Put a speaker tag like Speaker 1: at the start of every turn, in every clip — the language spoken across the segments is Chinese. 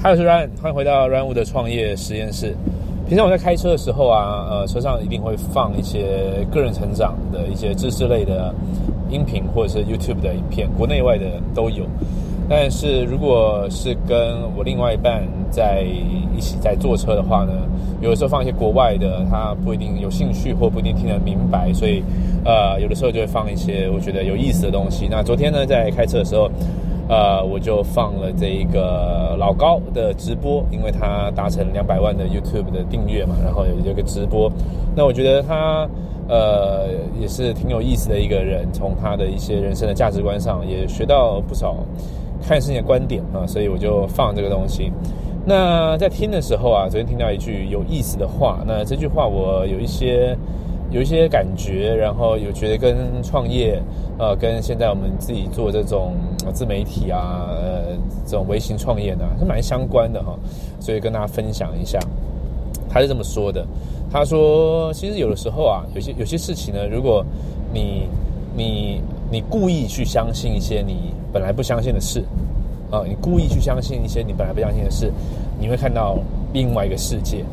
Speaker 1: 嗨，我是 Ryan，欢迎回到 Ryan 的创业实验室。平常我在开车的时候啊，呃，车上一定会放一些个人成长的一些知识类的音频，或者是 YouTube 的影片，国内外的都有。但是如果是跟我另外一半在一起在坐车的话呢，有的时候放一些国外的，他不一定有兴趣或不一定听得明白，所以呃，有的时候就会放一些我觉得有意思的东西。那昨天呢，在开车的时候。呃，我就放了这一个老高的直播，因为他达成两百万的 YouTube 的订阅嘛，然后有一个直播。那我觉得他呃也是挺有意思的一个人，从他的一些人生的价值观上也学到不少看事情的观点啊，所以我就放这个东西。那在听的时候啊，昨天听到一句有意思的话，那这句话我有一些。有一些感觉，然后有觉得跟创业，呃，跟现在我们自己做这种自媒体啊，呃，这种微型创业呢，是蛮相关的哈，所以跟大家分享一下。他是这么说的，他说，其实有的时候啊，有些有些事情呢，如果你你你故意去相信一些你本来不相信的事，啊，你故意去相信一些你本来不相信的事，你会看到另外一个世界。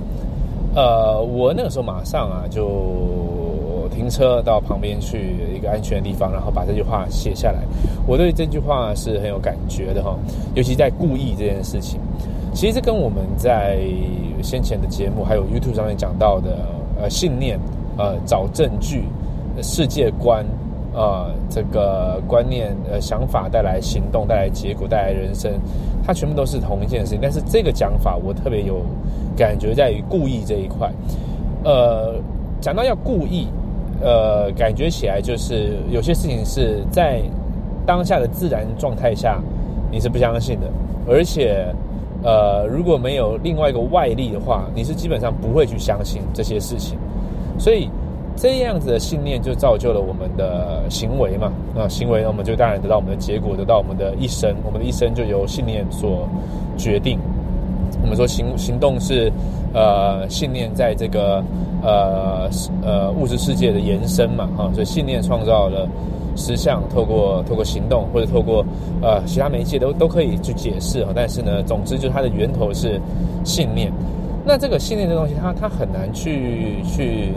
Speaker 1: 呃，我那个时候马上啊就停车到旁边去一个安全的地方，然后把这句话写下来。我对这句话是很有感觉的哈，尤其在故意这件事情。其实这跟我们在先前的节目还有 YouTube 上面讲到的呃信念、呃找证据、世界观、呃这个观念、呃想法带来行动、带来结果、带来人生，它全部都是同一件事情。但是这个讲法我特别有。感觉在于故意这一块，呃，讲到要故意，呃，感觉起来就是有些事情是在当下的自然状态下你是不相信的，而且，呃，如果没有另外一个外力的话，你是基本上不会去相信这些事情，所以这样子的信念就造就了我们的行为嘛，那，行为呢，我们就当然得到我们的结果，得到我们的一生，我们的一生就由信念所决定。我们说行行动是，呃，信念在这个呃呃物质世界的延伸嘛，哈，所以信念创造了实相，透过透过行动或者透过呃其他媒介都都可以去解释哈，但是呢，总之就是它的源头是信念。那这个信念这东西，它它很难去去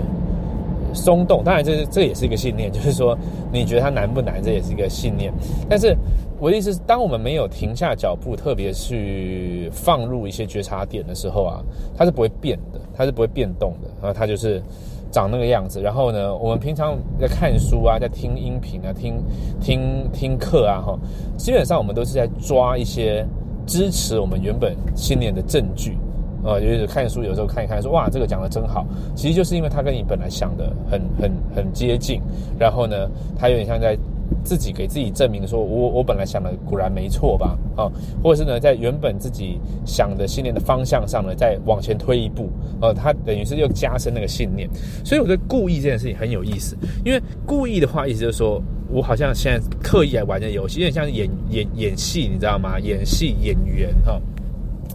Speaker 1: 松动。当然，这这也是一个信念，就是说你觉得它难不难，这也是一个信念，但是。我的意思是，当我们没有停下脚步，特别去放入一些觉察点的时候啊，它是不会变的，它是不会变动的啊，它就是长那个样子。然后呢，我们平常在看书啊，在听音频啊，听听听课啊，哈，基本上我们都是在抓一些支持我们原本信念的证据啊。就是看书有时候看一看，说哇，这个讲的真好，其实就是因为他跟你本来想的很很很接近。然后呢，他有点像在。自己给自己证明说，我我本来想的果然没错吧？啊，或者是呢，在原本自己想的信念的方向上呢，再往前推一步，呃，他等于是又加深那个信念。所以我觉得故意这件事情很有意思，因为故意的话，意思就是说我好像现在刻意来玩这游戏，有点像演演演戏，你知道吗？演戏演员哈，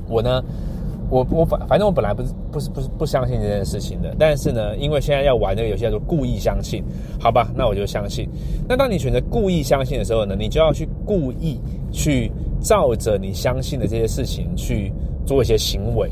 Speaker 1: 我呢。我我反反正我本来不是不是不是不相信这件事情的，但是呢，因为现在要玩这个游戏叫做故意相信，好吧，那我就相信。那当你选择故意相信的时候呢，你就要去故意去照着你相信的这些事情去做一些行为。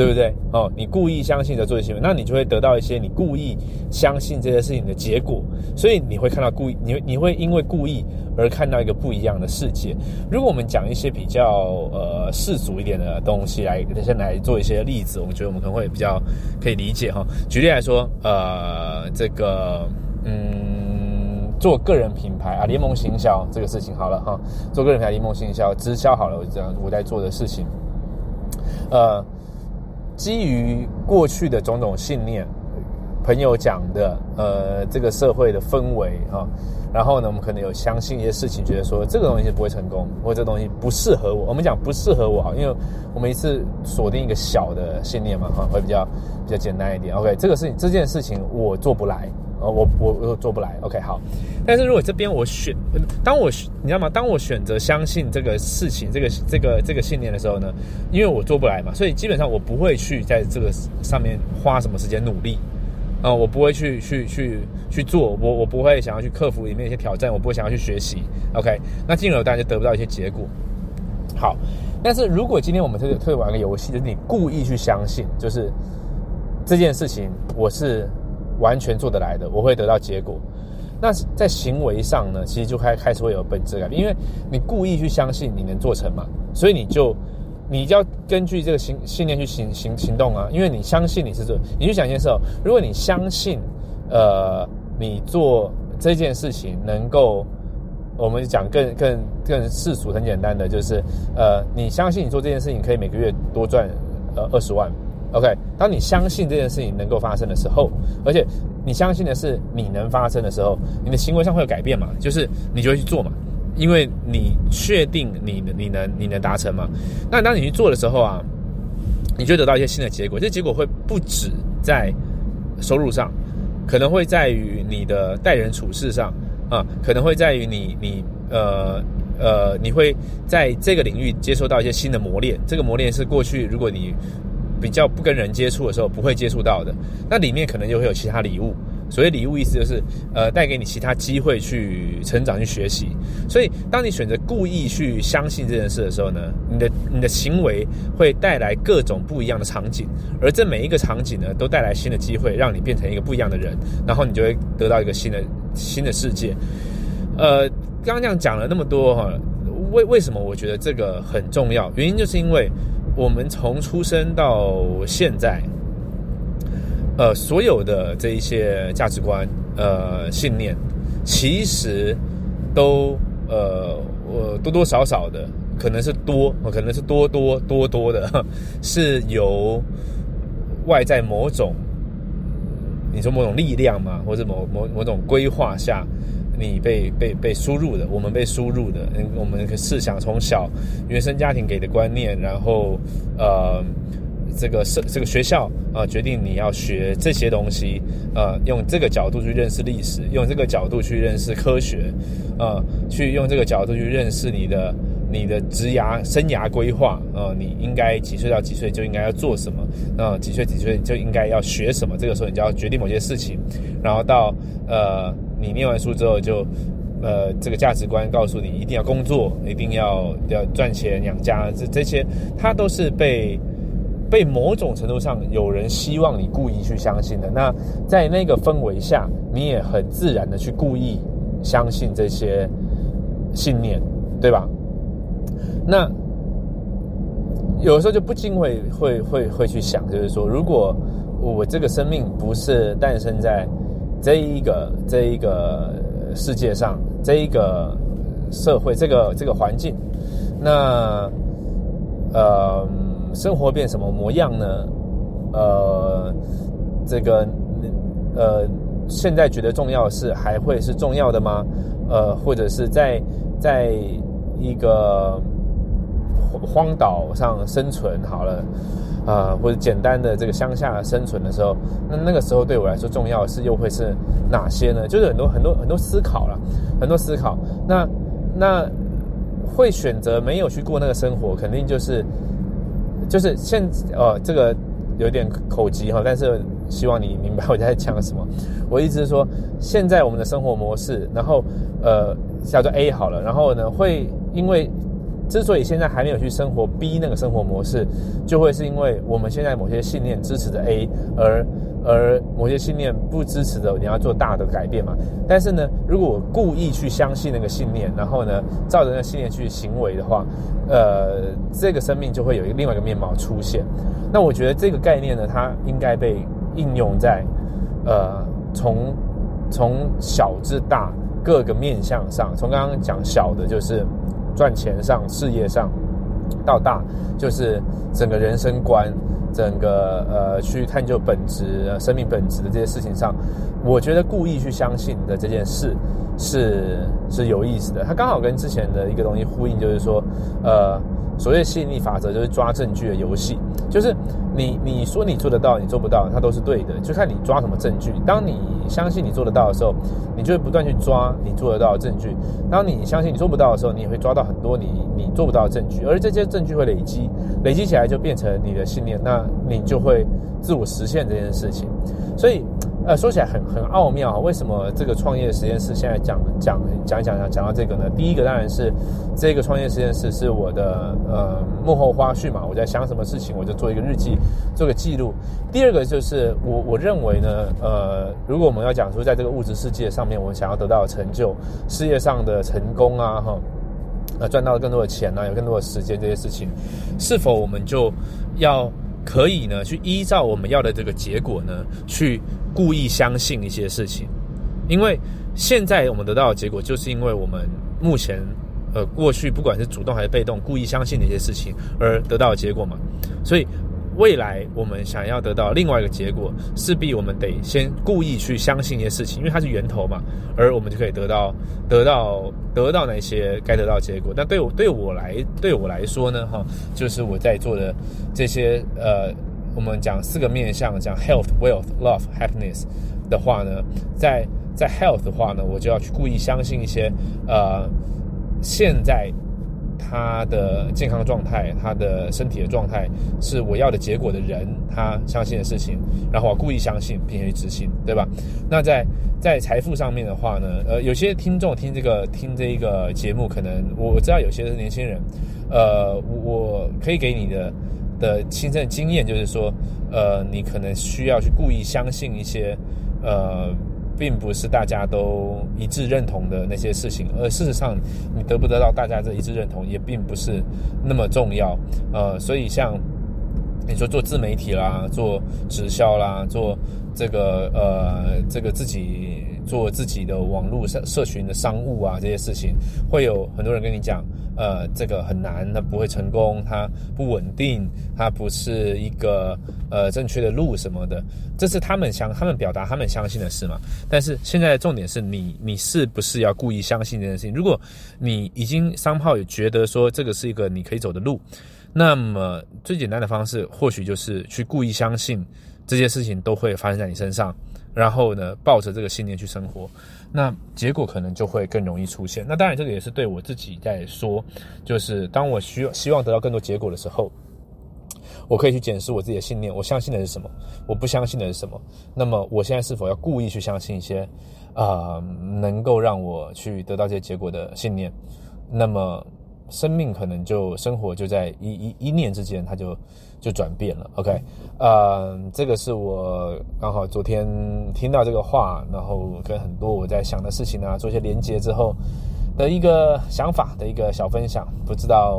Speaker 1: 对不对？哦，你故意相信的做一些行为，那你就会得到一些你故意相信这些事情的结果，所以你会看到故意，你你会因为故意而看到一个不一样的世界。如果我们讲一些比较呃世俗一点的东西来，先来做一些例子，我们觉得我们可能会比较可以理解哈。举例来说，呃，这个嗯，做个人品牌啊，联盟行销这个事情好了哈，做个人品牌联盟行销直销好了，我这样我在做的事情，呃。基于过去的种种信念，朋友讲的，呃，这个社会的氛围哈，然后呢，我们可能有相信一些事情，觉得说这个东西不会成功，或者这东西不适合我。我们讲不适合我，因为我们一次锁定一个小的信念嘛哈，会比较比较简单一点。OK，这个事情这件事情我做不来。我我我做不来，OK，好。但是如果这边我选，当我你知道吗？当我选择相信这个事情，这个这个这个信念的时候呢，因为我做不来嘛，所以基本上我不会去在这个上面花什么时间努力啊，我不会去去去去做，我我不会想要去克服里面一些挑战，我不会想要去学习，OK。那进而当然就得不到一些结果。好，但是如果今天我们特特玩个游戏，就是你故意去相信，就是这件事情我是完全做得来的，我会得到结果。那在行为上呢，其实就开开始会有本质改变，因为你故意去相信你能做成嘛，所以你就你就要根据这个信信念去行行行动啊，因为你相信你是做，你去想一件事哦，如果你相信，呃，你做这件事情能够。我们讲更更更世俗，很简单的就是，呃，你相信你做这件事情可以每个月多赚呃二十万，OK？当你相信这件事情能够发生的时候，而且你相信的是你能发生的时候，你的行为上会有改变嘛？就是你就会去做嘛，因为你确定你你能你能达成嘛？那当你去做的时候啊，你就得到一些新的结果，这结果会不止在收入上，可能会在于你的待人处事上。啊，可能会在于你，你，呃，呃，你会在这个领域接受到一些新的磨练。这个磨练是过去如果你比较不跟人接触的时候不会接触到的。那里面可能就会有其他礼物。所谓礼物，意思就是，呃，带给你其他机会去成长、去学习。所以，当你选择故意去相信这件事的时候呢，你的你的行为会带来各种不一样的场景，而这每一个场景呢，都带来新的机会，让你变成一个不一样的人，然后你就会得到一个新的。新的世界，呃，刚刚这样讲了那么多哈，为为什么我觉得这个很重要？原因就是因为我们从出生到现在，呃，所有的这一些价值观、呃信念，其实都呃，我多多少少的，可能是多，可能是多多多多的，是由外在某种。你说某种力量嘛，或者某某某种规划下，你被被被输入的，我们被输入的，我们是想从小原生家庭给的观念，然后呃，这个是这个学校啊，决定你要学这些东西，呃，用这个角度去认识历史，用这个角度去认识科学，呃，去用这个角度去认识你的。你的职涯生涯规划，呃，你应该几岁到几岁就应该要做什么？呃，几岁几岁就应该要学什么？这个时候你就要决定某些事情。然后到呃，你念完书之后，就呃，这个价值观告诉你一定要工作，一定要要赚钱养家。这这些，它都是被被某种程度上有人希望你故意去相信的。那在那个氛围下，你也很自然的去故意相信这些信念，对吧？那有时候就不禁会会会会去想，就是说，如果我这个生命不是诞生在这一个这一个世界上，这一个社会，这个这个环境，那呃，生活变什么模样呢？呃，这个呃，现在觉得重要的事还会是重要的吗？呃，或者是在在一个。荒岛上生存好了，啊，或者简单的这个乡下生存的时候，那那个时候对我来说重要是又会是哪些呢？就是很多很多很多思考了，很多思考。那那会选择没有去过那个生活，肯定就是就是现呃这个有点口急哈，但是希望你明白我在讲什么。我意思是说，现在我们的生活模式，然后呃叫做 A 好了，然后呢会因为。之所以现在还没有去生活 B 那个生活模式，就会是因为我们现在某些信念支持着 A，而而某些信念不支持的，你要做大的改变嘛。但是呢，如果我故意去相信那个信念，然后呢，照着那信念去行为的话，呃，这个生命就会有一个另外一个面貌出现。那我觉得这个概念呢，它应该被应用在呃从从小至大各个面向上。从刚刚讲小的，就是。赚钱上、事业上，到大就是整个人生观、整个呃去探究本质、生命本质的这些事情上，我觉得故意去相信的这件事是是有意思的。它刚好跟之前的一个东西呼应，就是说，呃。所谓吸引力法则就是抓证据的游戏，就是你你说你做得到，你做不到，它都是对的，就看你抓什么证据。当你相信你做得到的时候，你就会不断去抓你做得到的证据；当你相信你做不到的时候，你也会抓到很多你你做不到的证据，而这些证据会累积，累积起来就变成你的信念，那你就会自我实现这件事情。所以，呃，说起来很很奥妙，为什么这个创业实验室现在讲讲讲讲讲到这个呢？第一个当然是这个创业实验室是我的呃幕后花絮嘛，我在想什么事情我就做一个日记，做个记录。第二个就是我我认为呢，呃，如果我们要讲说在这个物质世界上面，我们想要得到成就，事业上的成功啊，哈。呃，赚到更多的钱呢，有更多的时间，这些事情，是否我们就要可以呢？去依照我们要的这个结果呢，去故意相信一些事情？因为现在我们得到的结果，就是因为我们目前呃过去不管是主动还是被动，故意相信的一些事情而得到的结果嘛，所以。未来我们想要得到另外一个结果，势必我们得先故意去相信一些事情，因为它是源头嘛，而我们就可以得到得到得到那些该得到结果。但对我对我来对我来说呢，哈，就是我在做的这些呃，我们讲四个面向，讲 health、wealth、love、happiness 的话呢，在在 health 的话呢，我就要去故意相信一些呃，现在。他的健康状态，他的身体的状态是我要的结果的人，他相信的事情，然后我故意相信并且去执行，对吧？那在在财富上面的话呢，呃，有些听众听这个听这一个节目，可能我知道有些是年轻人，呃，我可以给你的的亲身经验就是说，呃，你可能需要去故意相信一些，呃。并不是大家都一致认同的那些事情，而事实上，你得不得到大家的一致认同，也并不是那么重要。呃，所以像你说做自媒体啦，做直销啦，做这个呃这个自己做自己的网络社社群的商务啊，这些事情，会有很多人跟你讲。呃，这个很难，它不会成功，它不稳定，它不是一个呃正确的路什么的，这是他们相他们表达他们相信的事嘛。但是现在的重点是你，你是不是要故意相信这件事情？如果你已经商炮也觉得说这个是一个你可以走的路，那么最简单的方式或许就是去故意相信这些事情都会发生在你身上。然后呢，抱着这个信念去生活，那结果可能就会更容易出现。那当然，这个也是对我自己在说，就是当我需要希望得到更多结果的时候，我可以去检视我自己的信念，我相信的是什么，我不相信的是什么。那么，我现在是否要故意去相信一些啊，能够让我去得到这些结果的信念？那么。生命可能就生活就在一一一念之间，它就就转变了。OK，呃，这个是我刚好昨天听到这个话，然后跟很多我在想的事情啊，做一些连接之后的一个想法的一个小分享。不知道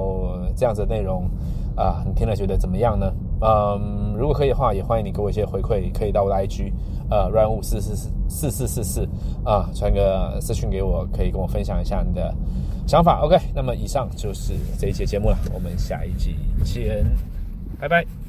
Speaker 1: 这样子的内容啊，你听了觉得怎么样呢？嗯，如果可以的话，也欢迎你给我一些回馈，可以到我的 IG，呃，run 五四四四四四四四啊，传个私讯给我，可以跟我分享一下你的。想法 OK，那么以上就是这一节节目了，我们下一集见，拜拜。